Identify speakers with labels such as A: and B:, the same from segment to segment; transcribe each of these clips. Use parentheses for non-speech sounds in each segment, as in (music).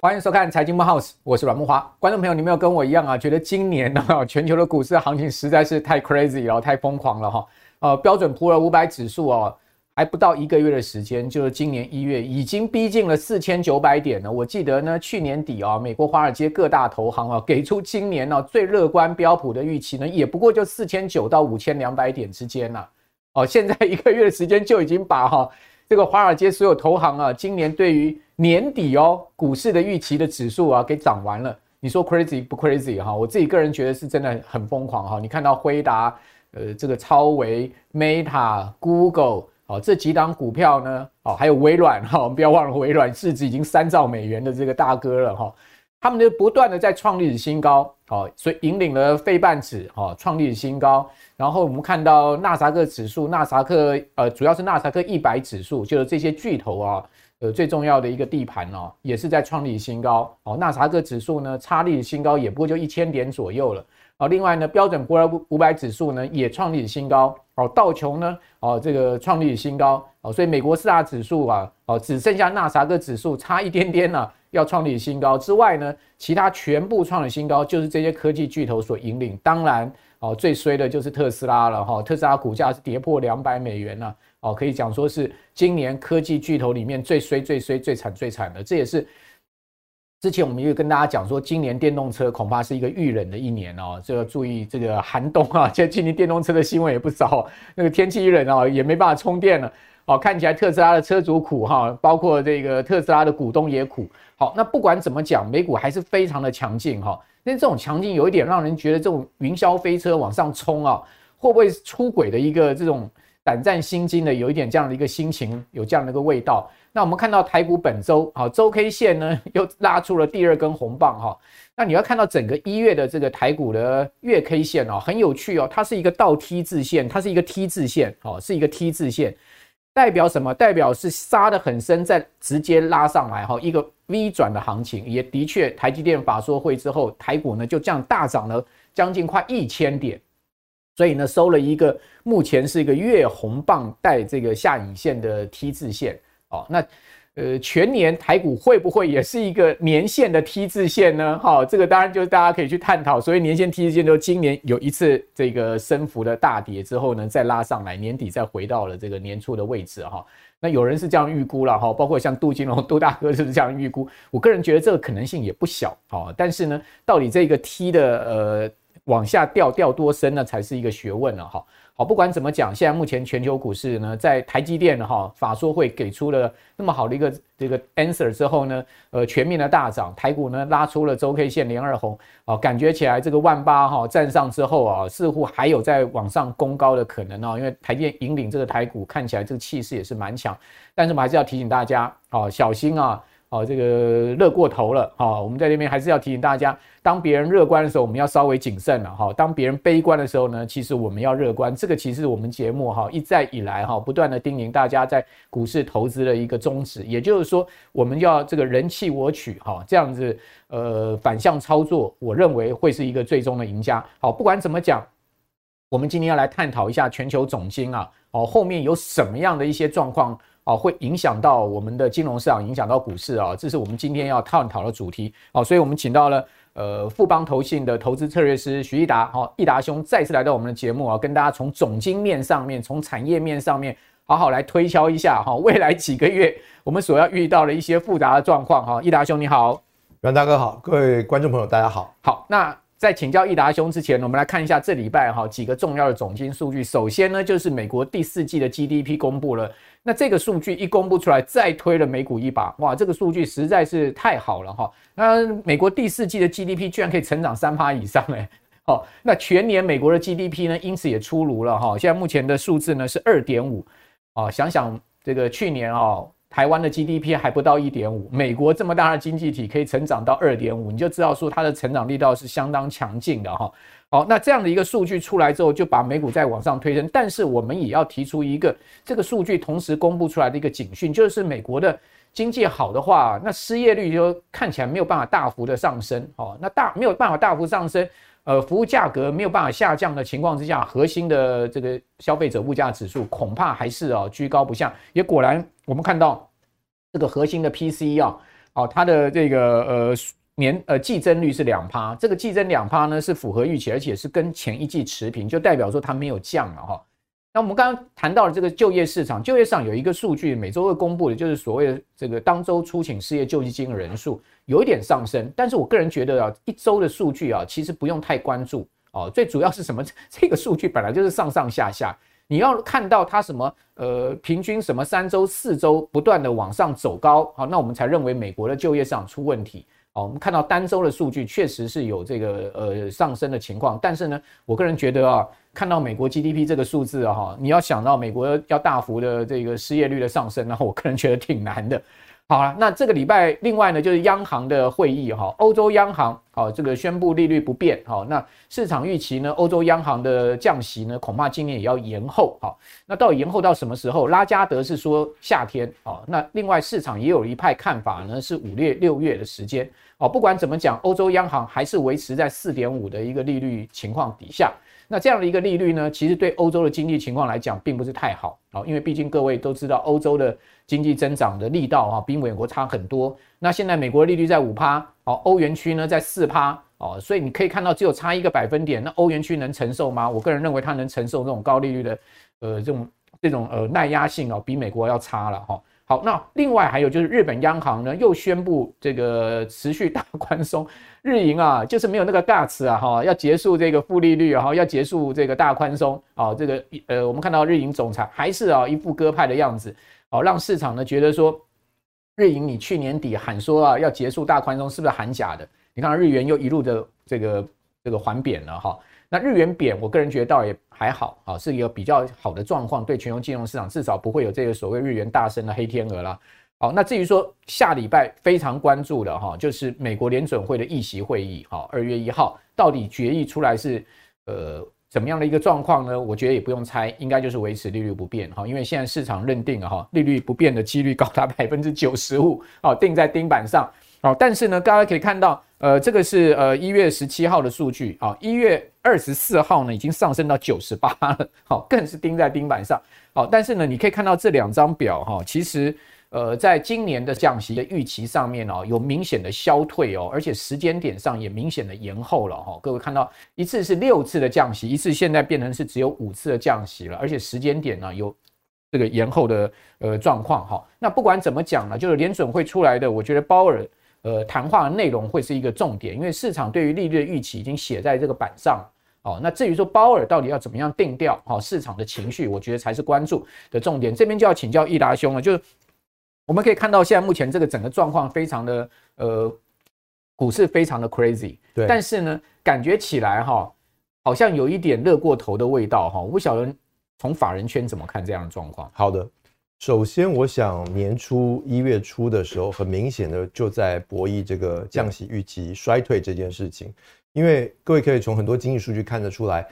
A: 欢迎收看《财经木 house》，我是阮木花。观众朋友，你没有跟我一样啊？觉得今年呢，全球的股市行情实在是太 crazy 了，太疯狂了哈。呃，标准普尔五百指数哦，还不到一个月的时间，就是今年一月已经逼近了四千九百点了。我记得呢，去年底啊，美国华尔街各大投行啊，给出今年呢最乐观标普的预期呢，也不过就四千九到五千两百点之间呐。哦，现在一个月的时间就已经把哈。这个华尔街所有投行啊，今年对于年底哦股市的预期的指数啊，给涨完了。你说 crazy 不 crazy 哈？我自己个人觉得是真的很疯狂哈。你看到辉达、呃这个超微、Meta、Google 哦这几档股票呢，哦还有微软哈，我们不要忘了微软市值已经三兆美元的这个大哥了哈。他们就不断的在创历史新高，哦，所以引领了费半指，哈，创历史新高。然后我们看到纳萨克指数，纳萨克，呃，主要是纳萨克一百指数，就是这些巨头啊，呃，最重要的一个地盘哦，也是在创历史新高。哦，纳萨克指数呢，差历史新高也不过就一千点左右了。哦，另外呢，标准普尔五百指数呢，也创历史新高。哦，道琼呢，哦，这个创历史新高。哦，所以美国四大指数啊，哦，只剩下纳萨克指数差一点点了。要创立新高之外呢，其他全部创了新高，就是这些科技巨头所引领。当然，哦，最衰的就是特斯拉了哈，特斯拉股价是跌破两百美元了，哦，可以讲说是今年科技巨头里面最衰、最衰、最惨、最惨的。这也是之前我们又跟大家讲说，今年电动车恐怕是一个遇冷的一年哦，这要注意这个寒冬啊。现在今年电动车的新闻也不少，那个天气一冷啊，也没办法充电了。哦，看起来特斯拉的车主苦哈，包括这个特斯拉的股东也苦。好，那不管怎么讲，美股还是非常的强劲哈。那这种强劲有一点让人觉得这种云霄飞车往上冲啊，会不会出轨的一个这种胆战心惊的，有一点这样的一个心情，有这样的一个味道。那我们看到台股本周啊，周 K 线呢 (laughs) 又拉出了第二根红棒哈。那你要看到整个一月的这个台股的月 K 线哦，很有趣哦，它是一个倒 T 字线，它是一个 T 字线哦，是一个 T 字线。代表什么？代表是杀得很深，再直接拉上来哈，一个 V 转的行情，也的确，台积电法说会之后，台股呢就这样大涨了将近快一千点，所以呢收了一个目前是一个月红棒带这个下影线的 T 字线哦，那。呃，全年台股会不会也是一个年线的 T 字线呢？哈，这个当然就是大家可以去探讨。所以年线 T 字线就今年有一次这个升幅的大跌之后呢，再拉上来，年底再回到了这个年初的位置哈。那有人是这样预估了哈，包括像杜金龙、杜大哥是不是这样预估。我个人觉得这个可能性也不小哈，但是呢，到底这个 T 的呃往下掉掉多深呢，才是一个学问了哈。不管怎么讲，现在目前全球股市呢，在台积电哈法说会给出了那么好的一个这个 answer 之后呢，呃，全面的大涨，台股呢拉出了周 K 线连二红，啊，感觉起来这个万八哈站上之后啊，似乎还有在往上攻高的可能哦，因为台积电引领这个台股，看起来这个气势也是蛮强，但是我们还是要提醒大家，啊，小心啊。哦，这个热过头了哈，我们在这边还是要提醒大家，当别人乐观的时候，我们要稍微谨慎了哈。当别人悲观的时候呢，其实我们要乐观。这个其实我们节目哈一再以来哈不断的叮咛大家在股市投资的一个宗旨，也就是说，我们要这个人弃我取哈，这样子呃反向操作，我认为会是一个最终的赢家。好，不管怎么讲，我们今天要来探讨一下全球总经啊，哦后面有什么样的一些状况。哦，会影响到我们的金融市场，影响到股市啊，这是我们今天要探讨的主题。好，所以我们请到了呃富邦投信的投资策略师徐益达，好，奕达兄再次来到我们的节目啊，跟大家从总经面上面，从产业面上面，好好来推敲一下哈，未来几个月我们所要遇到的一些复杂的状况哈。奕达兄你好，
B: 阮大哥好，各位观众朋友大家好。
A: 好，那。在请教奕达兄之前，我们来看一下这礼拜哈几个重要的总经数据。首先呢，就是美国第四季的 GDP 公布了。那这个数据一公布出来，再推了美股一把。哇，这个数据实在是太好了哈。那美国第四季的 GDP 居然可以成长三趴以上哎。好，那全年美国的 GDP 呢，因此也出炉了哈。现在目前的数字呢是二点五。啊，想想这个去年啊。台湾的 GDP 还不到一点五，美国这么大的经济体可以成长到二点五，你就知道说它的成长力道是相当强劲的哈。好，那这样的一个数据出来之后，就把美股再往上推升。但是我们也要提出一个这个数据同时公布出来的一个警讯，就是美国的经济好的话，那失业率就看起来没有办法大幅的上升哦。那大没有办法大幅上升，呃服务价格没有办法下降的情况之下，核心的这个消费者物价指数恐怕还是啊居高不下。也果然，我们看到这个核心的 P C 啊，哦，它的这个呃年呃季增率是两趴，这个季增两趴呢是符合预期，而且是跟前一季持平，就代表说它没有降了哈。那我们刚刚谈到了这个就业市场，就业市场有一个数据，每周会公布的，就是所谓的这个当周初请失业救济金的人数有一点上升，但是我个人觉得啊，一周的数据啊，其实不用太关注哦。最主要是什么？(laughs) 这个数据本来就是上上下下，你要看到它什么呃平均什么三周四周不断的往上走高，好，那我们才认为美国的就业市场出问题。哦，我们看到单周的数据确实是有这个呃上升的情况，但是呢，我个人觉得啊。看到美国 GDP 这个数字啊，哈，你要想到美国要大幅的这个失业率的上升，然后我个人觉得挺难的。好了，那这个礼拜另外呢，就是央行的会议哈，欧洲央行好这个宣布利率不变，好，那市场预期呢，欧洲央行的降息呢，恐怕今年也要延后，好，那到底延后到什么时候？拉加德是说夏天，好，那另外市场也有一派看法呢，是五月六月的时间，哦，不管怎么讲，欧洲央行还是维持在四点五的一个利率情况底下。那这样的一个利率呢，其实对欧洲的经济情况来讲，并不是太好啊，因为毕竟各位都知道，欧洲的经济增长的力道啊，比美国差很多。那现在美国的利率在五趴，哦，欧元区呢在四趴，哦，所以你可以看到只有差一个百分点，那欧元区能承受吗？我个人认为它能承受这种高利率的，呃，这种这种呃耐压性哦，比美国要差了哈。好，那另外还有就是日本央行呢又宣布这个持续大宽松，日银啊就是没有那个 guts 啊哈，要结束这个负利率啊，要结束这个大宽松啊，这个呃我们看到日银总裁还是啊一副鸽派的样子，哦，让市场呢觉得说日银你去年底喊说啊要结束大宽松是不是喊假的？你看日元又一路的这个这个缓贬了哈。那日元贬，我个人觉得倒也还好啊，是一个比较好的状况，对全球金融市场至少不会有这个所谓日元大升的黑天鹅啦。好，那至于说下礼拜非常关注的哈，就是美国联准会的议息会议，哈，二月一号到底决议出来是呃怎么样的一个状况呢？我觉得也不用猜，应该就是维持利率不变哈，因为现在市场认定了哈，利率不变的几率高达百分之九十五，哦，定在钉板上。好，但是呢，大家可以看到，呃，这个是呃一月十七号的数据啊，一月二十四号呢已经上升到九十八了，(laughs) 好，更是钉在钉板上。好，但是呢，你可以看到这两张表哈，其实呃，在今年的降息的预期上面哦，有明显的消退哦，而且时间点上也明显的延后了哈。各位看到，一次是六次的降息，一次现在变成是只有五次的降息了，而且时间点呢有这个延后的呃状况哈。那不管怎么讲呢，就是联准会出来的，我觉得鲍尔。呃，谈话的内容会是一个重点，因为市场对于利率的预期已经写在这个板上哦。那至于说鲍尔到底要怎么样定调，哦，市场的情绪，我觉得才是关注的重点。这边就要请教易达兄了，就是我们可以看到现在目前这个整个状况非常的呃，股市非常的 crazy，对，但是呢，感觉起来哈，好像有一点热过头的味道哈。我不晓得从法人圈怎么看这样的状况？
B: 好的。首先，我想年初一月初的时候，很明显的就在博弈这个降息预期衰退这件事情，因为各位可以从很多经济数据看得出来，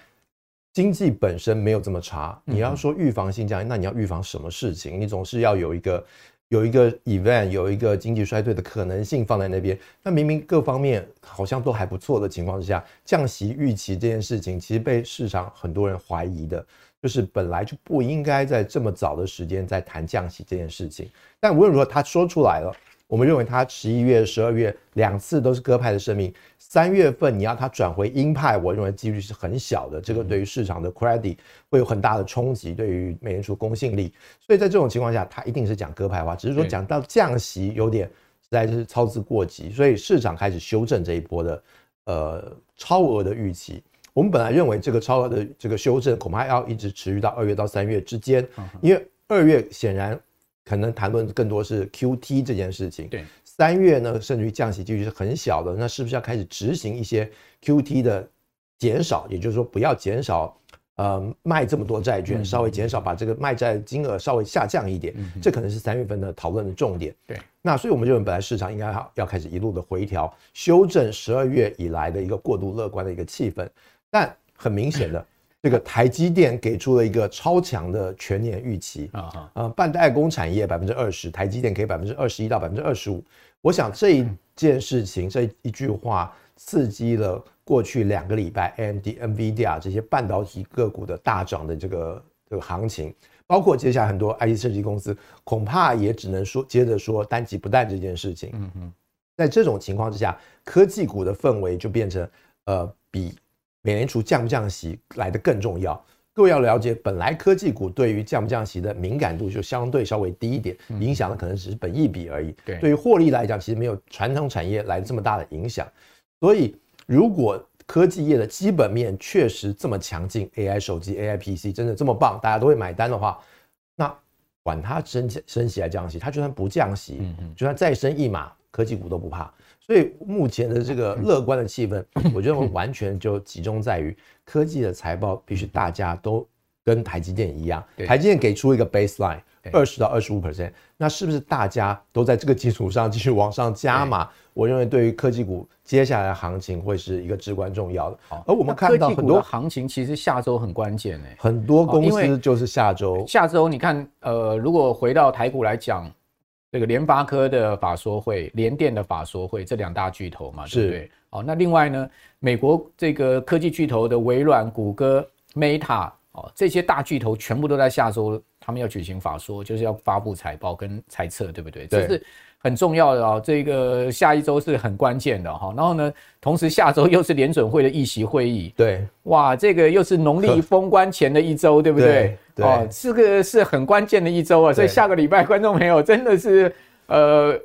B: 经济本身没有这么差。你要说预防性降息，那你要预防什么事情？你总是要有一个有一个 event，有一个经济衰退的可能性放在那边。那明明各方面好像都还不错的情况之下，降息预期这件事情，其实被市场很多人怀疑的。就是本来就不应该在这么早的时间在谈降息这件事情，但无论如何他说出来了，我们认为他十一月、十二月两次都是鸽派的声明，三月份你要他转回鹰派，我认为几率是很小的，这个对于市场的 credit 会有很大的冲击，对于美联储公信力，所以在这种情况下，他一定是讲鸽派话，只是说讲到降息有点实在是操之过急，所以市场开始修正这一波的呃超额的预期。我们本来认为这个超额的这个修正恐怕要一直持续到二月到三月之间，因为二月显然可能谈论更多是 QT 这件事情。对，三月呢，甚至于降息几率是很小的，那是不是要开始执行一些 QT 的减少？也就是说，不要减少呃卖这么多债券，稍微减少把这个卖债金额稍微下降一点，这可能是三月份的讨论的重点。对，那所以我们认为本来市场应该要要开始一路的回调，修正十二月以来的一个过度乐观的一个气氛。但很明显的，(laughs) 这个台积电给出了一个超强的全年预期。啊，呃，半代工产业百分之二十，台积电可以百分之二十一到百分之二十五。我想这一件事情，这一句话，刺激了过去两个礼拜 AMD、NVIDIA 这些半导体个股的大涨的这个这个行情，包括接下来很多 IT 设计公司恐怕也只能说接着说淡季不淡这件事情。嗯嗯，在这种情况之下，科技股的氛围就变成呃比美联储降不降息来得更重要。各位要了解，本来科技股对于降不降息的敏感度就相对稍微低一点，影响的可能只是本益比而已。对，对于获利来讲，其实没有传统产业来这么大的影响。所以，如果科技业的基本面确实这么强劲，AI 手机、AI PC 真的这么棒，大家都会买单的话，那管它升升息还降息，它就算不降息，就算再升一码，科技股都不怕。所以目前的这个乐观的气氛，(coughs) 我觉得完全就集中在于科技的财报必须大家都跟台积电一样，台积电给出一个 baseline 二十到二十五 percent，那是不是大家都在这个基础上继续往上加码？我认为对于科技股接下来的行情会是一个至关重要的。而我们看到很多
A: 行情其实下周很关键诶，
B: 很多公司就是下周
A: 下周你看呃，如果回到台股来讲。这个联发科的法说会，联电的法说会，这两大巨头嘛，对不对？哦，那另外呢，美国这个科技巨头的微软、谷歌、Meta，哦，这些大巨头全部都在下周，他们要举行法说，就是要发布财报跟猜测，对不对？对。这是很重要的哦，这个下一周是很关键的哈。然后呢，同时下周又是联准会的议席会议，
B: 对，
A: 哇，这个又是农历封关前的一周，对不对？对，哦，这个是很关键的一周啊。所以下个礼拜，观众朋友真的是，呃，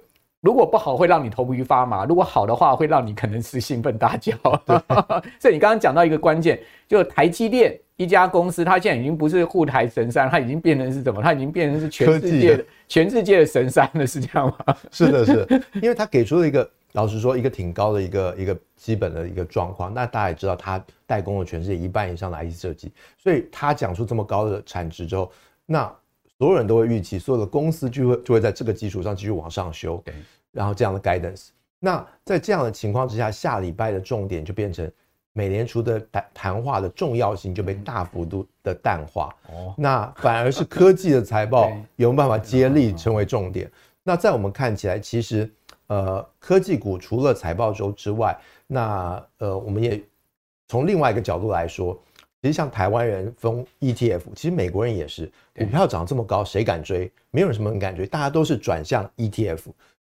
A: 如果不好会让你头皮发麻，如果好的话会让你可能是兴奋大叫。(laughs) 所以你刚刚讲到一个关键，就台积电。一家公司，它现在已经不是护台神山，它已经变成是什么？它已经变成是全世界的全世界的神山了，是这样吗？(laughs)
B: 是的，是的，因为它给出了一个，老实说，一个挺高的一个一个基本的一个状况。那大家也知道，它代工了全世界一半以上的 IC 设计，所以它讲出这么高的产值之后，那所有人都会预期，所有的公司就会就会在这个基础上继续往上修，然后这样的 guidance。那在这样的情况之下，下礼拜的重点就变成。美联储的谈谈话的重要性就被大幅度的淡化，哦，那反而是科技的财报 (laughs) 有没有办法接力成为重点。那在我们看起来，其实呃，科技股除了财报周之外，那呃，我们也从另外一个角度来说，其实像台湾人封 ETF，其实美国人也是，股票涨这么高，谁敢追？没有什么人敢追，大家都是转向 ETF。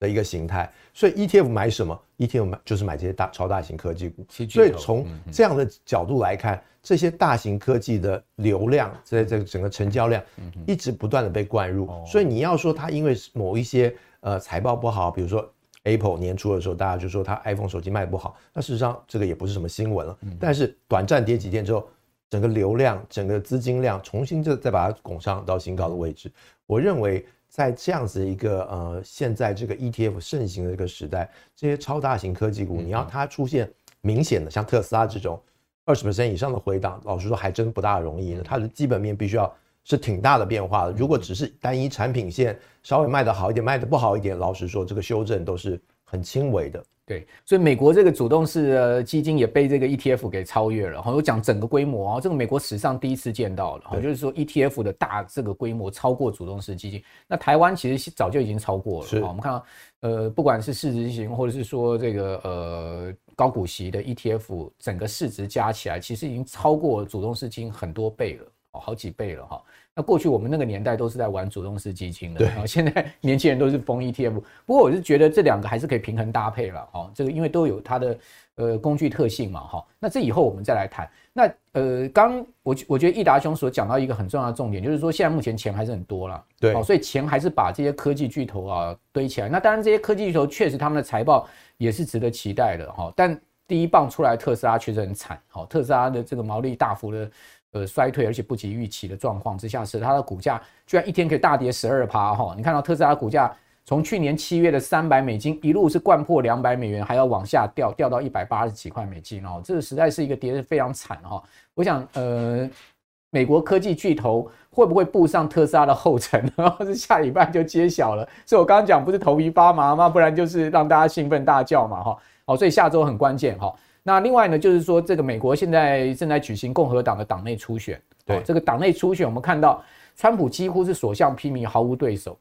B: 的一个形态，所以 ETF 买什么？ETF 买就是买这些大超大型科技股。所以从这样的角度来看，这些大型科技的流量，在这个整个成交量，一直不断的被灌入。所以你要说它因为某一些呃财报不好，比如说 Apple 年初的时候，大家就说它 iPhone 手机卖不好，那事实上这个也不是什么新闻了。但是短暂跌几天之后，整个流量、整个资金量重新就再把它拱上到新高的位置。我认为。在这样子一个呃，现在这个 ETF 盛行的这个时代，这些超大型科技股，你要它出现明显的像特斯拉这种二十以上的回档，老实说还真不大容易呢。它的基本面必须要是挺大的变化的。如果只是单一产品线稍微卖得好一点，卖得不好一点，老实说这个修正都是很轻微的。
A: 对，所以美国这个主动式的基金也被这个 ETF 给超越了。哈，我讲整个规模啊，这个美国史上第一次见到了。哈，就是说 ETF 的大这个规模超过主动式基金。那台湾其实早就已经超过了。好，我们看到，呃，不管是市值型或者是说这个呃高股息的 ETF，整个市值加起来，其实已经超过主动式基金很多倍了，哦，好几倍了哈。那过去我们那个年代都是在玩主动式基金的，对，然后现在 (laughs) 年轻人都是疯 ETF。不过我是觉得这两个还是可以平衡搭配了，哈，这个因为都有它的呃工具特性嘛，哈。那这以后我们再来谈。那呃，刚我我觉得易达兄所讲到一个很重要的重点，就是说现在目前钱还是很多了，对，所以钱还是把这些科技巨头啊堆起来。那当然这些科技巨头确实他们的财报也是值得期待的，哈。但第一棒出来特斯拉确实很惨，哈，特斯拉的这个毛利大幅的。呃，衰退而且不及预期的状况之下，使它的股价居然一天可以大跌十二趴哈！你看到特斯拉股价从去年七月的三百美金一路是掼破两百美元，还要往下掉，掉到一百八十几块美金哦，这实在是一个跌得非常惨哈！我想，呃，美国科技巨头会不会步上特斯拉的后尘？(laughs) 然后是下礼拜就揭晓了。所以我刚刚讲不是头皮发麻吗？不然就是让大家兴奋大叫嘛哈！好，所以下周很关键哈。那另外呢，就是说这个美国现在正在举行共和党的党内初选，对这个党内初选，我们看到川普几乎是所向披靡，毫无对手。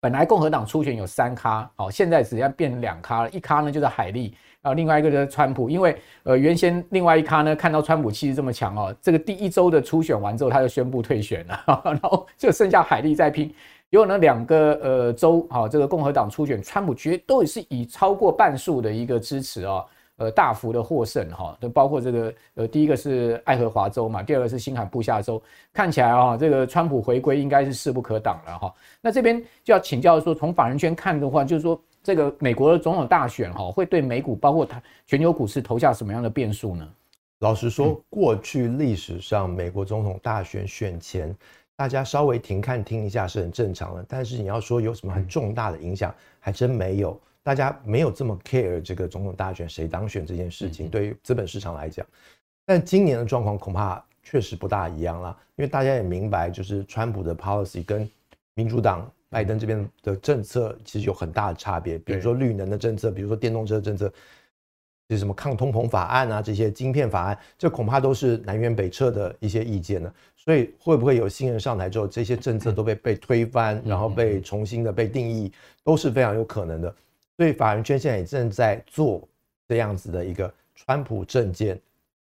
A: 本来共和党初选有三咖，哦，现在只要变两咖了，一咖呢就是海利，啊另外一个就是川普，因为呃原先另外一咖呢看到川普气势这么强哦，这个第一周的初选完之后他就宣布退选了，(laughs) 然后就剩下海利在拼。结果呢两个呃州，哈，这个共和党初选，川普绝对是以超过半数的一个支持啊，呃大幅的获胜哈，就包括这个呃第一个是爱荷华州嘛，第二个是新罕布夏州，看起来啊这个川普回归应该是势不可挡了哈。那这边就要请教说，从法人圈看的话，就是说这个美国的总统大选哈，会对美股包括它全球股市投下什么样的变数呢？
B: 老实说，过去历史上美国总统大选选前。大家稍微停看听一下是很正常的，但是你要说有什么很重大的影响，还真没有。大家没有这么 care 这个总统大选谁当选这件事情，对于资本市场来讲。但今年的状况恐怕确实不大一样了，因为大家也明白，就是川普的 policy 跟民主党拜登这边的政策其实有很大的差别。比如说绿能的政策，比如说电动车政策，就是什么抗通膨法案啊，这些晶片法案，这恐怕都是南辕北辙的一些意见呢。所以会不会有新人上台之后，这些政策都被被推翻，然后被重新的被定义，都是非常有可能的。所以法人圈现在也正在做这样子的一个川普政见，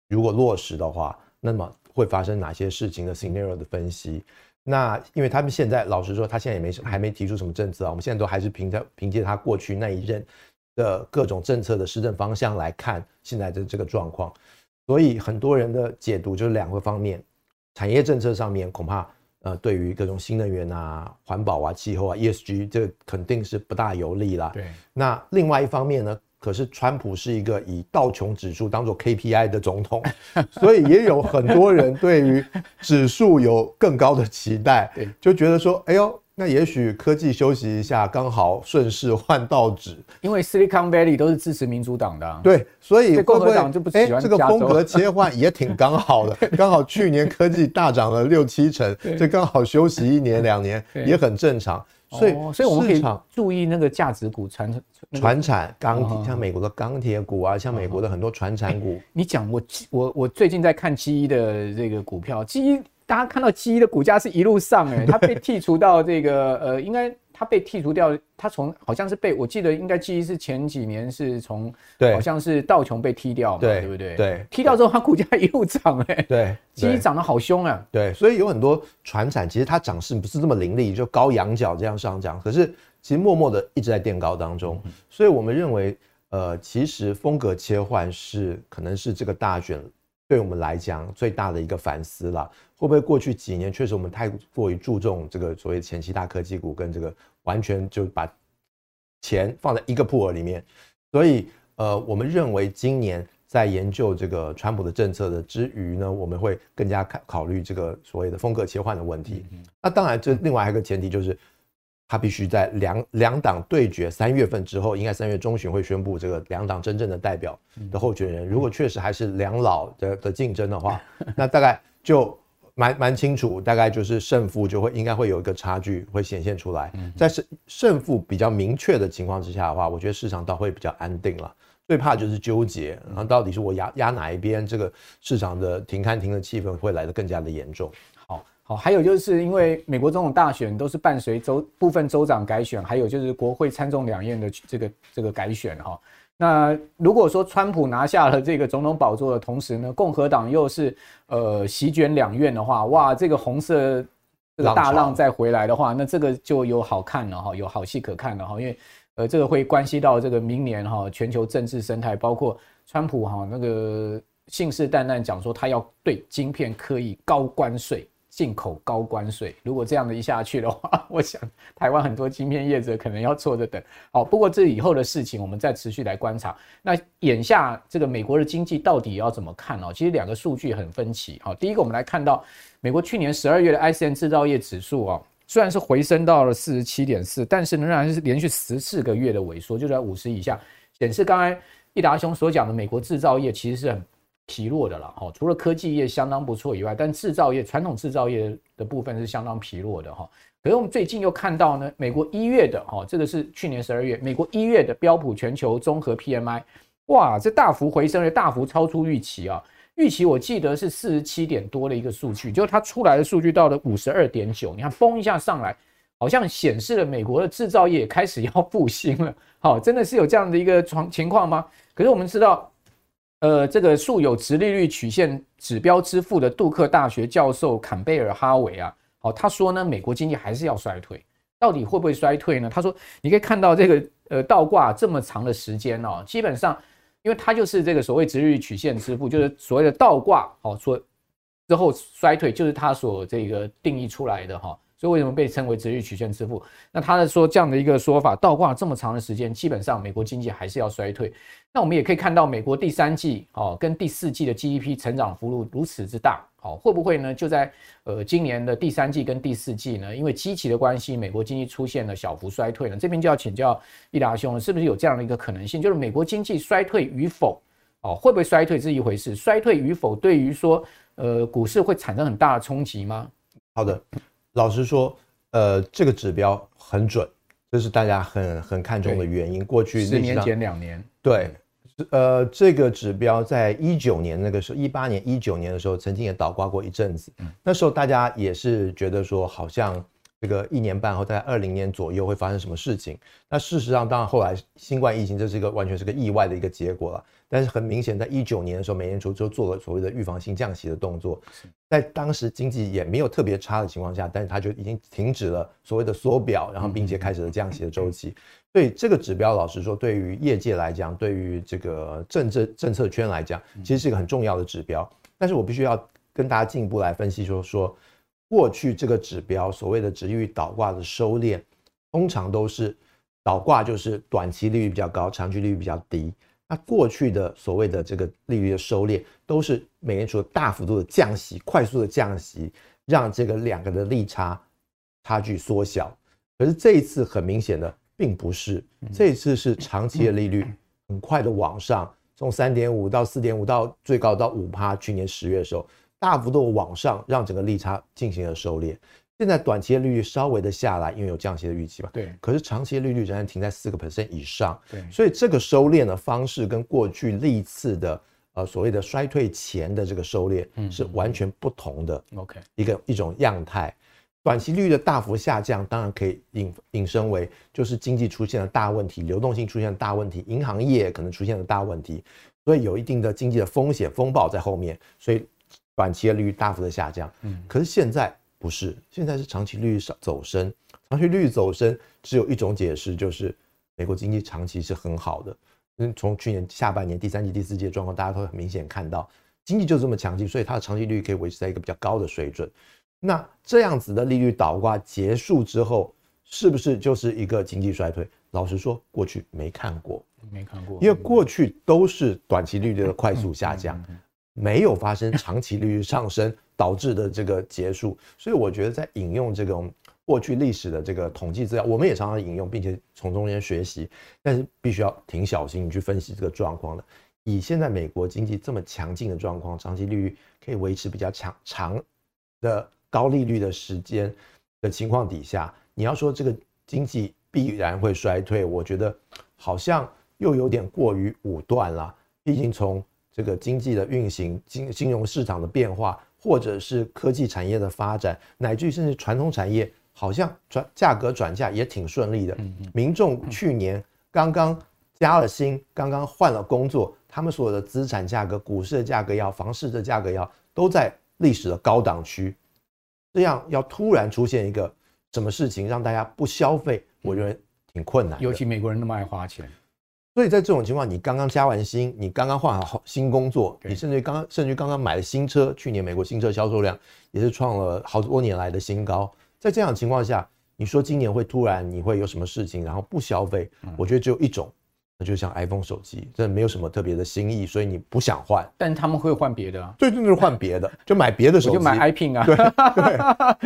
B: 如果落实的话，那么会发生哪些事情的 scenario 的分析。那因为他们现在老实说，他现在也没还没提出什么政策啊，我们现在都还是凭着凭借他过去那一任的各种政策的施政方向来看现在的这个状况。所以很多人的解读就是两个方面。产业政策上面恐怕，呃，对于各种新能源啊、环保啊、气候啊、ESG，这个肯定是不大有利啦。
A: 对。
B: 那另外一方面呢，可是川普是一个以道琼指数当做 KPI 的总统，(laughs) 所以也有很多人对于指数有更高的期待，就觉得说，哎呦。那也许科技休息一下，刚好顺势换道指，
A: 因为 Silicon Valley 都是支持民主党的，啊，
B: 对，所以
A: 共和党就不喜欢，欸、这个
B: 风格切换也挺刚好的，(laughs) 刚好去年科技大涨了六七成，这刚好休息一年两年也很正常，所以
A: 所以我们可以注意那个价值股传
B: 传产钢铁，像美国的钢铁股啊，像美国的很多传产股，欸、
A: 你讲我我我最近在看 GE 的这个股票，GE。大家看到基一的股价是一路上哎，(laughs) 它被剔除到这个呃，应该它被剔除掉，它从好像是被我记得应该基一是前几年是从对，好像是道琼被踢掉嘛，对不对？对，踢掉之后它股价一路涨哎，对，基一涨得好凶啊，
B: 对，所以有很多传产其实它涨势不是这么凌厉，就高仰角这样上涨，可是其实默默的一直在垫高当中，所以我们认为呃，其实风格切换是可能是这个大选。对我们来讲，最大的一个反思了，会不会过去几年确实我们太过于注重这个所谓前期大科技股，跟这个完全就把钱放在一个 pool 里面，所以呃，我们认为今年在研究这个川普的政策的之余呢，我们会更加考考虑这个所谓的风格切换的问题。那当然，这另外还有一个前提就是。他必须在两两党对决三月份之后，应该三月中旬会宣布这个两党真正的代表的候选人。如果确实还是两老的的竞争的话，那大概就蛮蛮清楚，大概就是胜负就会应该会有一个差距会显现出来。在胜胜负比较明确的情况之下的话，我觉得市场倒会比较安定了。最怕就是纠结，然后到底是我压压哪一边，这个市场的停看停的气氛会来得更加的严重。
A: 好，好还有就是因为美国总统大选都是伴随州部分州长改选，还有就是国会参众两院的这个这个改选哈。那如果说川普拿下了这个总统宝座的同时呢，共和党又是呃席卷两院的话，哇，这个红色这个大浪再回来的话，那这个就有好看了哈，有好戏可看了哈。因为呃这个会关系到这个明年哈全球政治生态，包括川普哈那个信誓旦旦讲说他要对晶片课以高关税。进口高关税，如果这样的一下去的话，(laughs) 我想台湾很多晶片业者可能要坐着等。好，不过这以后的事情，我们再持续来观察。那眼下这个美国的经济到底要怎么看哦？其实两个数据很分歧。好，第一个我们来看到美国去年十二月的 ISM 制造业指数啊，虽然是回升到了四十七点四，但是仍然是连续十四个月的萎缩，就在五十以下，显示刚才易达兄所讲的美国制造业其实是很。疲弱的了，哈，除了科技业相当不错以外，但制造业传统制造业的部分是相当疲弱的，哈。可是我们最近又看到呢，美国一月的，哈，这个是去年十二月，美国一月的标普全球综合 PMI，哇，这大幅回升，而大幅超出预期啊，预期我记得是四十七点多的一个数据，就它出来的数据到了五十二点九，你看，嘣一下上来，好像显示了美国的制造业开始要复兴了。好，真的是有这样的一个状情况吗？可是我们知道，呃，这个素有直利率曲线指标之父的杜克大学教授坎贝尔哈维啊，好，他说呢，美国经济还是要衰退，到底会不会衰退呢？他说，你可以看到这个呃倒挂这么长的时间哦，基本上，因为他就是这个所谓直利率曲线之父，就是所谓的倒挂，好说之后衰退就是他所这个定义出来的哈。所以为什么被称为殖利率曲线之父？那他的说这样的一个说法，倒挂这么长的时间，基本上美国经济还是要衰退。那我们也可以看到，美国第三季哦跟第四季的 GDP 成长幅度如此之大，哦，会不会呢？就在呃今年的第三季跟第四季呢，因为基期的关系，美国经济出现了小幅衰退呢？这边就要请教易达兄了，是不是有这样的一个可能性？就是美国经济衰退与否，哦，会不会衰退是一回事，衰退与否对于说呃股市会产生很大的冲击吗？
B: 好的。老实说，呃，这个指标很准，这是大家很很看重的原因。过去
A: 十年前两年，
B: 对，呃，这个指标在一九年那个时候，一八年、一九年的时候，曾经也倒挂过一阵子。那时候大家也是觉得说，好像这个一年半后，在二零年左右会发生什么事情。那事实上，当然后来新冠疫情，这是一个完全是个意外的一个结果了。但是很明显，在一九年的时候，美联储就做了所谓的预防性降息的动作，在当时经济也没有特别差的情况下，但是它就已经停止了所谓的缩表，然后并且开始了降息的周期。所以这个指标，老实说，对于业界来讲，对于这个政治政策圈来讲，其实是一个很重要的指标。但是我必须要跟大家进一步来分析说，说过去这个指标所谓的值域倒挂的收敛，通常都是倒挂就是短期利率比较高，长期利率比较低。那过去的所谓的这个利率的收敛，都是美联储大幅度的降息，快速的降息，让这个两个的利差差距缩小。可是这一次很明显的并不是，这一次是长期的利率很快的往上，从三点五到四点五到最高到五趴，去年十月的时候大幅度往上，让整个利差进行了收敛。现在短期的利率稍微的下来，因为有降息的预期嘛。
A: 对。
B: 可是长期的利率仍然停在四个 percent 以上。
A: 对。
B: 所以这个收敛的方式跟过去历次的呃所谓的衰退前的这个收敛是完全不同的。OK。一个一种样态。短期利率的大幅下降，当然可以引引申为就是经济出现了大问题，流动性出现了大问题，银行业可能出现了大问题，所以有一定的经济的风险风暴在后面，所以短期的利率大幅的下降。嗯。可是现在。不是，现在是长期利率上走升，长期利率走升只有一种解释，就是美国经济长期是很好的。嗯，从去年下半年第三季、第四季的状况，大家都很明显看到经济就这么强劲，所以它的长期利率可以维持在一个比较高的水准。那这样子的利率倒挂结束之后，是不是就是一个经济衰退？老实说，过去没看过，
A: 没看过，
B: 因为过去都是短期利率的快速下降。没有发生长期利率上升导致的这个结束，所以我觉得在引用这种过去历史的这个统计资料，我们也常常引用，并且从中间学习，但是必须要挺小心去分析这个状况的。以现在美国经济这么强劲的状况，长期利率可以维持比较强长的高利率的时间的情况底下，你要说这个经济必然会衰退，我觉得好像又有点过于武断了。毕竟从这个经济的运行、金金融市场的变化，或者是科技产业的发展，乃至于甚至传统产业，好像转价格转嫁也挺顺利的。民众去年刚刚加了薪，刚刚换了工作，他们所有的资产价格、股市的价格要、房市的价格要，都在历史的高档区。这样要突然出现一个什么事情让大家不消费，我认为挺困难。
A: 尤其美国人那么爱花钱。
B: 所以在这种情况，你刚刚加完薪，你刚刚换好新工作，你甚至刚刚甚至刚刚买了新车，去年美国新车销售量也是创了好多年来的新高。在这样的情况下，你说今年会突然你会有什么事情，然后不消费？我觉得只有一种，那就像 iPhone 手机，真的没有什么特别的新意，所以你不想换。
A: 但他们会换别的啊，
B: 对，就是换别的，就买别的手机，
A: 就买 iPin 啊，
B: 对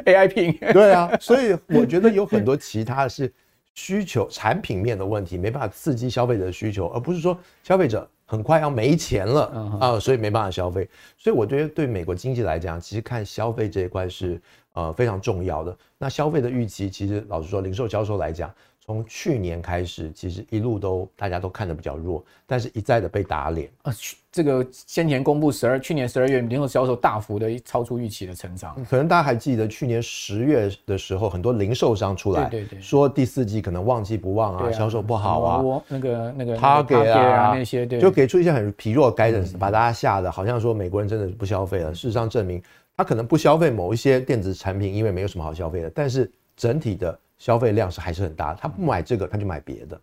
B: 对，(laughs)
A: AI Pin，
B: 对啊。所以我觉得有很多其他的是。需求产品面的问题没办法刺激消费者的需求，而不是说消费者很快要没钱了啊，所以没办法消费。所以我觉得对美国经济来讲，其实看消费这一块是呃非常重要的。那消费的预期，其实老实说，零售销售来讲，从去年开始，其实一路都大家都看得比较弱，但是一再的被打脸。
A: 呃，这个先前公布十二，去年十二月零售销售大幅的超出预期的成长。
B: 可能大家还记得去年十月的时候，很多零售商出来对对对说第四季可能旺季不旺啊，销售不好啊，
A: 那个那个
B: 他给啊
A: 那些对，
B: 就给出一些很疲弱的 guidance，把大家吓得好像说美国人真的不消费了。事实上证明他可能不消费某一些电子产品，因为没有什么好消费的，但是整体的。消费量是还是很大，他不买这个，他就买别的。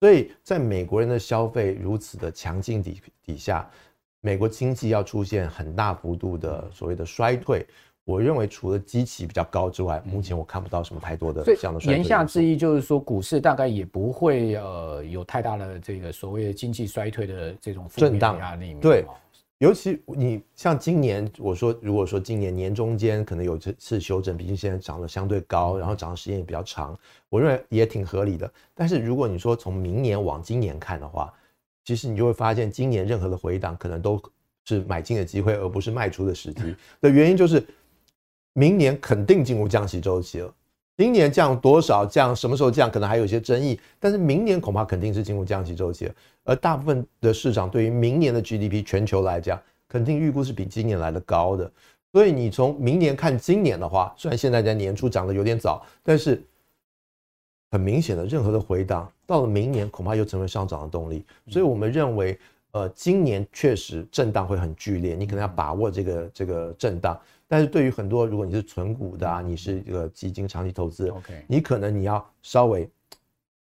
B: 所以在美国人的消费如此的强劲底底下，美国经济要出现很大幅度的所谓的衰退，我认为除了基期比较高之外，目前我看不到什么太多的这样的衰退。
A: 言下之意就是说，股市大概也不会呃有太大的这个所谓的经济衰退的这种
B: 震荡压力。对。尤其你像今年，我说如果说今年年中间可能有这次修正，毕竟现在涨得相对高，然后涨的时间也比较长，我认为也挺合理的。但是如果你说从明年往今年看的话，其实你就会发现今年任何的回档可能都是买进的机会，而不是卖出的时机。(laughs) 的原因就是明年肯定进入降息周期了。今年降多少降，什么时候降，可能还有一些争议。但是明年恐怕肯定是进入降息周期了，而大部分的市场对于明年的 GDP 全球来讲，肯定预估是比今年来的高的。所以你从明年看今年的话，虽然现在在年初涨得有点早，但是很明显的，任何的回档到了明年恐怕又成为上涨的动力。所以我们认为，呃，今年确实震荡会很剧烈，你可能要把握这个这个震荡。但是对于很多，如果你是存股的啊，你是这个基金长期投资，OK，你可能你要稍微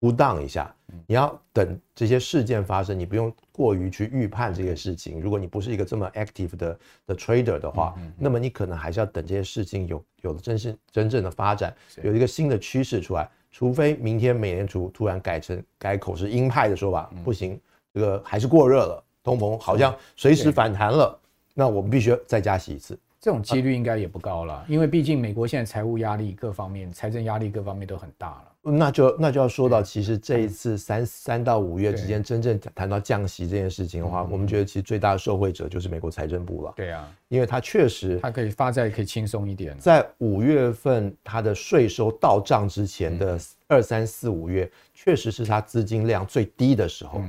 B: cool down 一下，你要等这些事件发生，你不用过于去预判这些事情。如果你不是一个这么 active 的的 trader 的话，那么你可能还是要等这些事情有有了真是真正的发展，有一个新的趋势出来。除非明天美联储突然改成改口是鹰派的说法，不行，这个还是过热了，通膨好像随时反弹了，那我们必须再加息一次。
A: 这种几率应该也不高了，因为毕竟美国现在财务压力各方面、财政压力各方面都很大了。
B: 那就那就要说到，其实这一次三三到五月之间真正谈到降息这件事情的话，我们觉得其实最大的受惠者就是美国财政部了。
A: 对啊，
B: 因为它确实
A: 它可以发债可以轻松一点。
B: 在五月份它的税收到账之前的二三四五月，确实是它资金量最低的时候。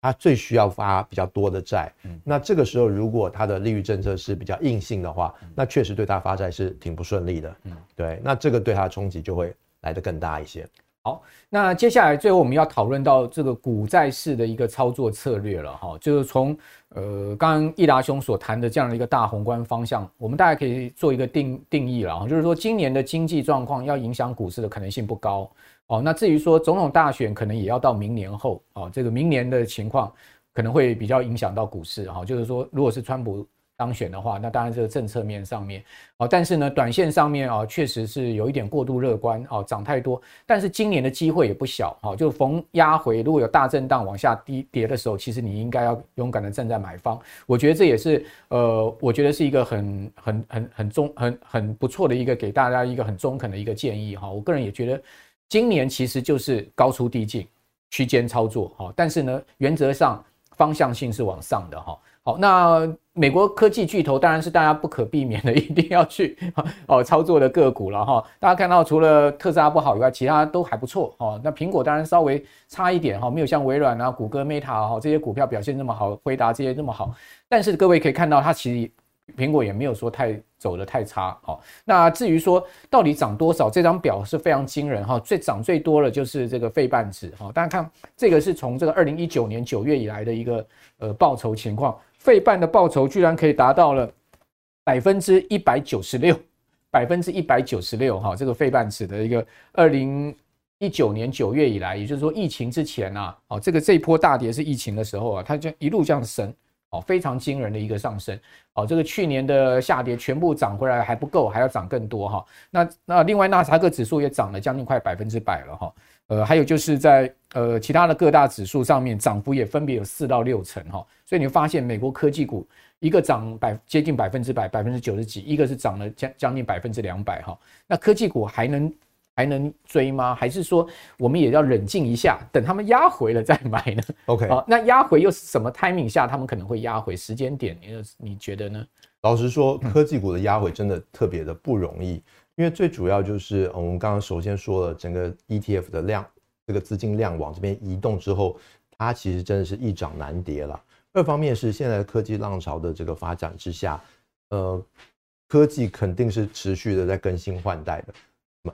B: 他最需要发比较多的债，嗯，那这个时候如果他的利率政策是比较硬性的话，那确实对他发债是挺不顺利的，嗯，对，那这个对他的冲击就会来得更大一些。
A: 好，那接下来最后我们要讨论到这个股债市的一个操作策略了哈，就是从呃刚刚益达兄所谈的这样的一个大宏观方向，我们大家可以做一个定定义了哈，就是说今年的经济状况要影响股市的可能性不高。哦，那至于说总统大选可能也要到明年后哦，这个明年的情况可能会比较影响到股市哈。就是说，如果是川普当选的话，那当然这个政策面上面哦，但是呢，短线上面啊，确实是有一点过度乐观哦，涨太多。但是今年的机会也不小哈，就逢压回，如果有大震荡往下低跌的时候，其实你应该要勇敢的站在买方。我觉得这也是呃，我觉得是一个很很很很中很很不错的一个给大家一个很中肯的一个建议哈。我个人也觉得。今年其实就是高出低进，区间操作哈，但是呢，原则上方向性是往上的哈。好，那美国科技巨头当然是大家不可避免的，一定要去 (laughs) 哦操作的个股了哈。大家看到除了特斯拉不好以外，其他都还不错哈。那苹果当然稍微差一点哈，没有像微软啊、谷歌、Meta 哈这些股票表现那么好，辉达这些那么好。但是各位可以看到，它其实。苹果也没有说太走的太差，好，那至于说到底涨多少，这张表是非常惊人哈，最涨最多的就是这个费半指哈，大家看这个是从这个二零一九年九月以来的一个呃报酬情况，费半的报酬居然可以达到了百分之一百九十六，百分之一百九十六哈，这个费半指的一个二零一九年九月以来，也就是说疫情之前啊，哦，这个这一波大跌是疫情的时候啊，它就一路这样升。哦，非常惊人的一个上升，哦，这个去年的下跌全部涨回来还不够，还要涨更多哈。那那另外纳斯达克指数也涨了将近快百分之百了哈。呃，还有就是在呃其他的各大指数上面涨幅也分别有四到六成哈。所以你会发现美国科技股一个涨百接近百分之百，百分之九十几，一个是涨了将将近百分之两百哈。那科技股还能？还能追吗？还是说我们也要冷静一下，等他们压回了再买呢
B: ？OK，好，
A: 那压回又是什么 timing 下他们可能会压回？时间点，你你觉得呢？
B: 老实说，科技股的压回真的特别的不容易，因为最主要就是我们刚刚首先说了，整个 ETF 的量这个资金量往这边移动之后，它其实真的是一涨难跌了。二方面是现在科技浪潮的这个发展之下，呃，科技肯定是持续的在更新换代的，什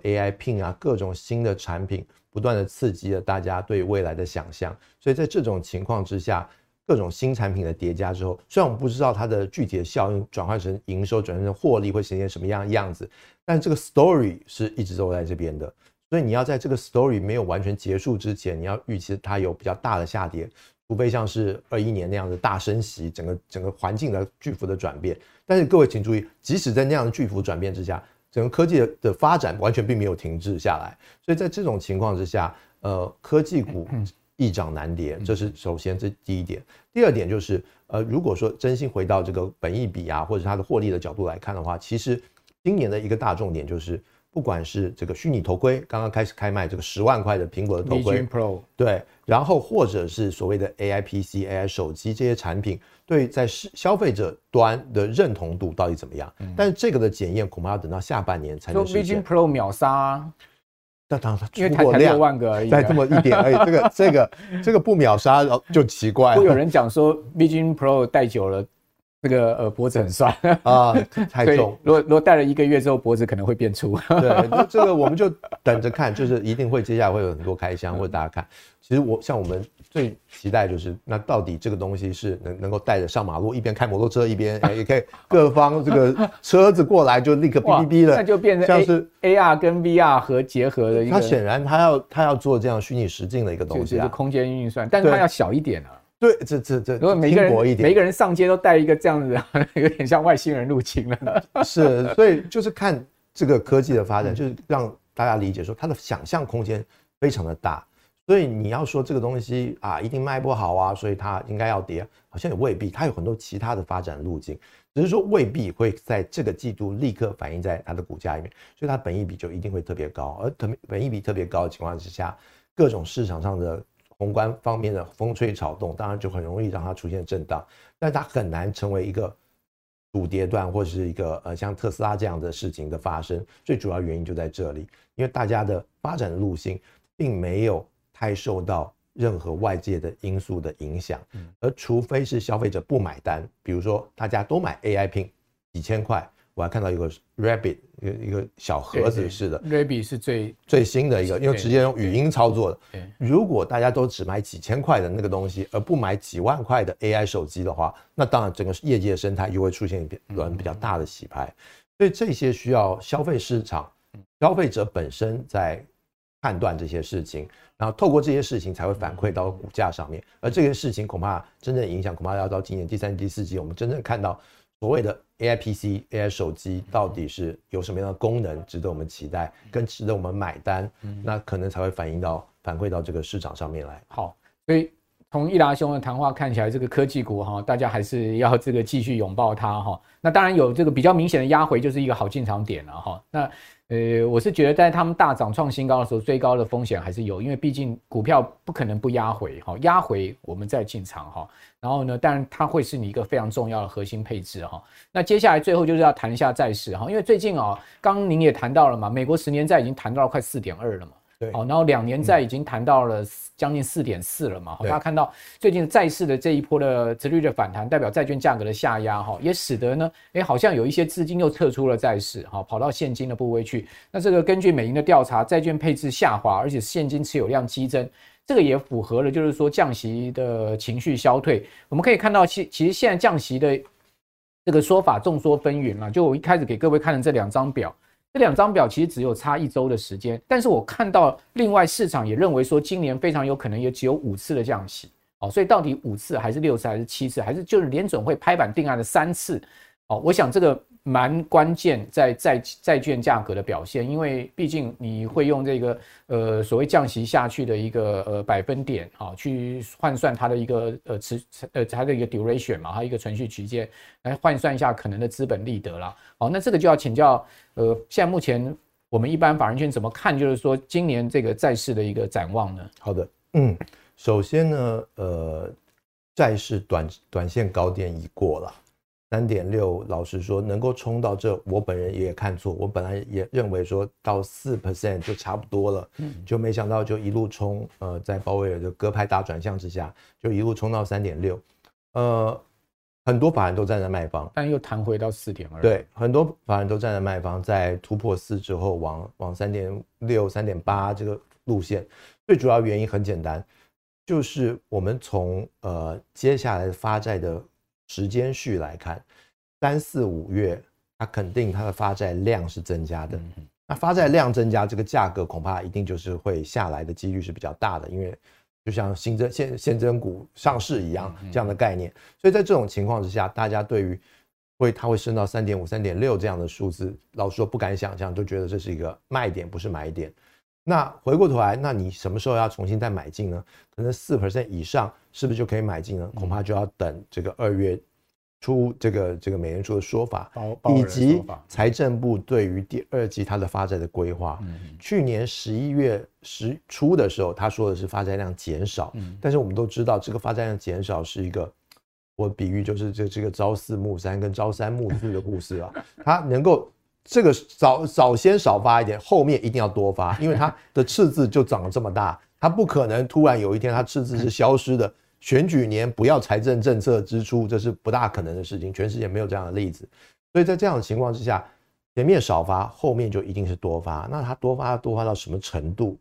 B: AI Pin 啊，各种新的产品不断的刺激了大家对未来的想象。所以在这种情况之下，各种新产品的叠加之后，虽然我们不知道它的具体的效应转换成营收、转换成获利会呈现什么样的样子，但这个 story 是一直都在这边的。所以你要在这个 story 没有完全结束之前，你要预期它有比较大的下跌，除非像是二一年那样的大升息，整个整个环境的巨幅的转变。但是各位请注意，即使在那样的巨幅转变之下，整个科技的发展完全并没有停滞下来。所以在这种情况之下，呃，科技股。易涨难跌，这是首先这第一点。第二点就是，呃，如果说真心回到这个本益比啊，或者它的获利的角度来看的话，其实今年的一个大重点就是，不管是这个虚拟头盔，刚刚开始开卖这个十万块的苹果的头盔
A: Pro，
B: 对，然后或者是所谓的 AI PC、AI 手机这些产品，对在消费者端的认同度到底怎么样？但是这个的检验恐怕要等到下半年才能实现。
A: Vision Pro 秒杀啊。
B: 那当然，
A: 因为才才六万个而已，
B: 再这么一点而已。这个这个这个不秒杀就奇怪了。
A: 会有人讲说，Vision Pro 戴久了，这个呃脖子很酸
B: 啊，(laughs) 太重。
A: 如果如果戴了一个月之后，脖子可能会变粗。
B: 对，这个我们就等着看，就是一定会接下来会有很多开箱，或者大家看。其实我像我们。最期待就是，那到底这个东西是能能够带着上马路，一边开摩托车一边，也可以各方这个车子过来就立刻哔哔哔的，
A: 那就变成像是 AR 跟 VR 和结合的一个。
B: 它显然它要它要做这样虚拟实境的一个东西啊，
A: 空间运算，但是它要小一点啊。
B: 对，这这这，
A: 如果每个人每一个人上街都带一个这样子，(laughs) 有点像外星人入侵了。(laughs)
B: 是，所以就是看这个科技的发展，就是让大家理解说它的想象空间非常的大。所以你要说这个东西啊，一定卖不好啊，所以它应该要跌，好像也未必，它有很多其他的发展路径，只是说未必会在这个季度立刻反映在它的股价里面，所以它本益比就一定会特别高，而特本益比特别高的情况之下，各种市场上的宏观方面的风吹草动，当然就很容易让它出现震荡，但它很难成为一个主跌段或者是一个呃像特斯拉这样的事情的发生，最主要原因就在这里，因为大家的发展的路径并没有。太受到任何外界的因素的影响，而除非是消费者不买单，比如说大家都买 AI Pin，几千块，我还看到一个 Rabbit 一个一个小盒子似的
A: ，Rabbit 是最
B: 最新的一个，因为直接用语音操作的。如果大家都只买几千块的那个东西，而不买几万块的 AI 手机的话，那当然整个业界生态又会出现一轮比较大的洗牌。所以这些需要消费市场、消费者本身在。判断这些事情，然后透过这些事情才会反馈到股价上面，而这些事情恐怕真正影响，恐怕要到今年第三、第四季，我们真正看到所谓的 AI PC、AI 手机到底是有什么样的功能，值得我们期待，更值得我们买单，那可能才会反映到反馈到这个市场上面来。
A: 好，所以从易达兄的谈话看起来，这个科技股哈，大家还是要这个继续拥抱它哈。那当然有这个比较明显的压回，就是一个好进场点了哈。那呃，我是觉得在他们大涨创新高的时候，最高的风险还是有，因为毕竟股票不可能不压回哈，压回我们再进场哈。然后呢，当然它会是你一个非常重要的核心配置哈。那接下来最后就是要谈一下债市哈，因为最近啊，刚您也谈到了嘛，美国十年债已经谈到快四点二了嘛。对，好，然后两年债已经谈到了将近四点四了嘛，好大家看到最近债市的这一波的殖利率的反弹，代表债券价格的下压，哈，也使得呢，哎，好像有一些资金又撤出了债市，哈，跑到现金的部位去。那这个根据美银的调查，债券配置下滑，而且现金持有量激增，这个也符合了，就是说降息的情绪消退。我们可以看到，其其实现在降息的这个说法众说纷纭了。就我一开始给各位看的这两张表。这两张表其实只有差一周的时间，但是我看到另外市场也认为说，今年非常有可能也只有五次的降息，哦，所以到底五次还是六次还是七次，还是就是联准会拍板定案的三次，哦，我想这个。蛮关键在债债券价格的表现，因为毕竟你会用这个呃所谓降息下去的一个呃百分点啊，去换算它的一个呃持呃它的一个 duration 嘛，它一个存续期间来换算一下可能的资本利得啦。好，那这个就要请教呃，现在目前我们一般法人圈怎么看？就是说今年这个债市的一个展望呢？
B: 好的，嗯，首先呢，呃，债市短短线高点已过了。三点六，老实说能够冲到这，我本人也看错，我本来也认为说到四 percent 就差不多了，嗯，就没想到就一路冲，呃，在鲍威尔的鸽派大转向之下，就一路冲到三点六，呃。很多法人都站在卖方，
A: 但又弹回到四点二。
B: 对，很多法人都站在卖方，在突破四之后往，往往三点六、三点八这个路线。最主要原因很简单，就是我们从呃接下来发债的时间序来看，三四五月，它肯定它的发债量是增加的。那发债量增加，这个价格恐怕一定就是会下来的几率是比较大的，因为。就像新增现现增股上市一样这样的概念，所以在这种情况之下，大家对于会它会升到三点五、三点六这样的数字，老实说不敢想象，都觉得这是一个卖点，不是买点。那回过头来，那你什么时候要重新再买进呢？可能四 percent 以上是不是就可以买进呢？恐怕就要等这个二月。初这个这个美联储的说法，以及财政部对于第二季它的发债的规划。去年十一月十初的时候，他说的是发债量减少，但是我们都知道这个发债量减少是一个，我比喻就是这这个朝四暮三跟朝三暮四的故事啊。它能够这个早早先少发一点，后面一定要多发，因为它的赤字就长了这么大，它不可能突然有一天它赤字是消失的。选举年不要财政政策支出，这是不大可能的事情。全世界没有这样的例子，所以在这样的情况之下，前面少发，后面就一定是多发。那它多发多发到什么程度？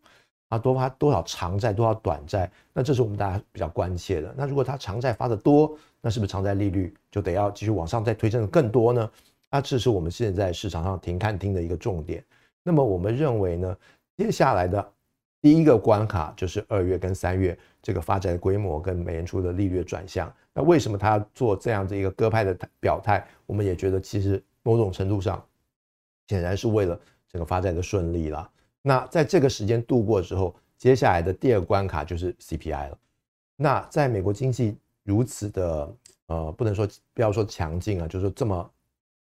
B: 啊，多发多少长债，多少短债？那这是我们大家比较关切的。那如果它长债发得多，那是不是长债利率就得要继续往上再推升的更多呢？那这是我们现在市场上停看听的一个重点。那么我们认为呢，接下来的。第一个关卡就是二月跟三月这个发债的规模跟美联储的利率转向。那为什么他做这样的一个鸽派的表态？我们也觉得其实某种程度上，显然是为了这个发债的顺利了。那在这个时间度过之后，接下来的第二关卡就是 CPI 了。那在美国经济如此的呃，不能说不要说强劲啊，就是说这么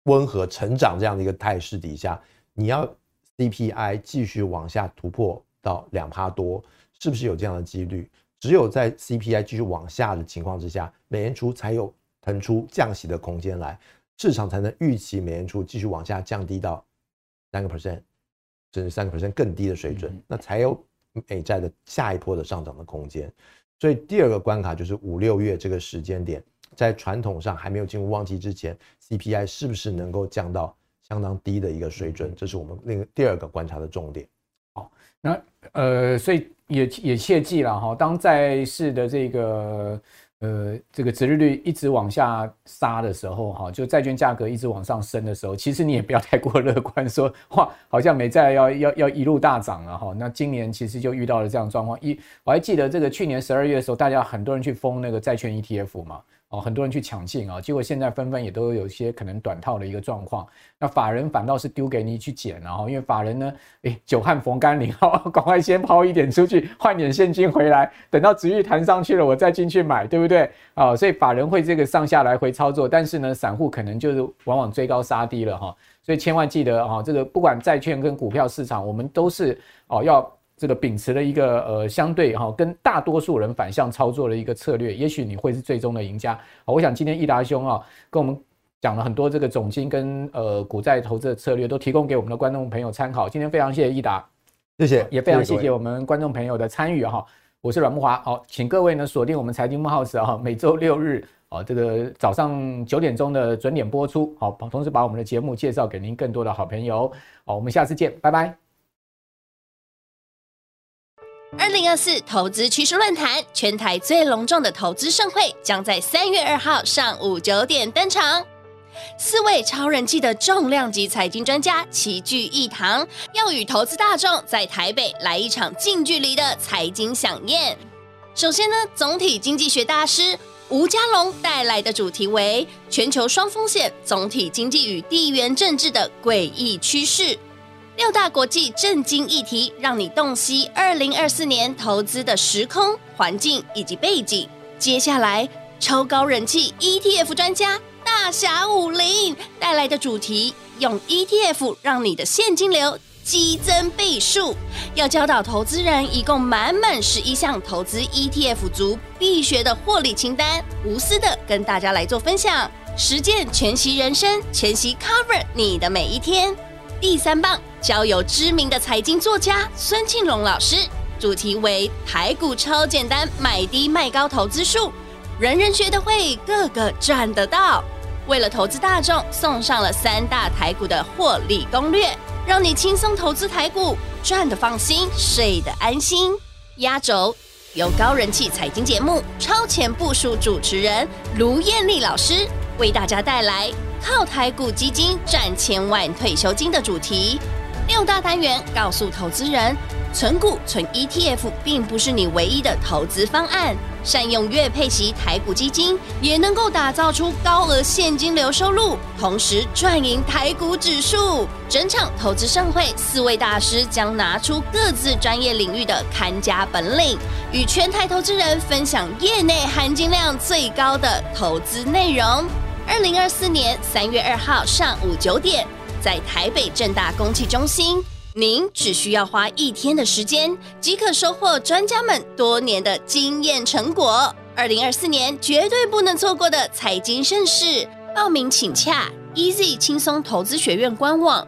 B: 温和成长这样的一个态势底下，你要 CPI 继续往下突破。到两趴多，是不是有这样的几率？只有在 CPI 继续往下的情况之下，美联储才有腾出降息的空间来，市场才能预期美联储继续往下降低到三个 percent，甚至三个 percent 更低的水准，那才有美债的下一波的上涨的空间。所以第二个关卡就是五六月这个时间点，在传统上还没有进入旺季之前，CPI 是不是能够降到相当低的一个水准？这是我们那个第二个观察的重点。
A: 好，那呃，所以也也切记了哈，当债市的这个呃这个殖利率一直往下杀的时候哈，就债券价格一直往上升的时候，其实你也不要太过乐观，说哇，好像美债要要要一路大涨了哈。那今年其实就遇到了这样状况，一我还记得这个去年十二月的时候，大家很多人去封那个债券 ETF 嘛。很多人去抢进啊，结果现在纷纷也都有一些可能短套的一个状况。那法人反倒是丢给你去捡，然后因为法人呢，诶，久旱逢甘霖，哈，赶快先抛一点出去，换点现金回来，等到殖利率弹上去了，我再进去买，对不对？啊，所以法人会这个上下来回操作，但是呢，散户可能就是往往追高杀低了哈。所以千万记得哈，这个不管债券跟股票市场，我们都是哦要。这个秉持了一个呃相对哈跟大多数人反向操作的一个策略，也许你会是最终的赢家。好，我想今天益达兄啊跟我们讲了很多这个总金跟呃股债投资的策略，都提供给我们的观众朋友参考。今天非常谢谢益达，
B: 谢谢，
A: 也非常谢谢我们观众朋友的参与哈。我是阮慕华，好，请各位呢锁定我们财经木 House 啊，每周六日啊这个早上九点钟的准点播出。好，同时把我们的节目介绍给您更多的好朋友。好，我们下次见，拜拜。
C: 二零二四投资趋势论坛，全台最隆重的投资盛会，将在三月二号上午九点登场。四位超人气的重量级财经专家齐聚一堂，要与投资大众在台北来一场近距离的财经饗宴。首先呢，总体经济学大师吴家龙带来的主题为“全球双风险：总体经济与地缘政治的诡异趋势”。六大国际震惊议题，让你洞悉二零二四年投资的时空环境以及背景。接下来，超高人气 ETF 专家大侠武林带来的主题，用 ETF 让你的现金流激增倍数。要教导投资人，一共满满十一项投资 ETF 族必学的获利清单，无私的跟大家来做分享。实践全息人生，全息 cover 你的每一天。第三棒交由知名的财经作家孙庆龙老师，主题为台股超简单，买低卖高投资术，人人学得会，个个赚得到。为了投资大众，送上了三大台股的获利攻略，让你轻松投资台股，赚得放心，睡得安心。压轴由高人气财经节目《超前部署》主持人卢艳丽老师为大家带来靠台股基金赚千万退休金的主题，六大单元告诉投资人。存股、存 ETF 并不是你唯一的投资方案，善用月配息台股基金，也能够打造出高额现金流收入，同时赚赢台股指数。整场投资盛会，四位大师将拿出各自专业领域的看家本领，与全台投资人分享业内含金量最高的投资内容。二零二四年三月二号上午九点，在台北正大公汽中心。您只需要花一天的时间，即可收获专家们多年的经验成果。二零二四年绝对不能错过的财经盛事，报名请洽 Easy 轻松投资学院官网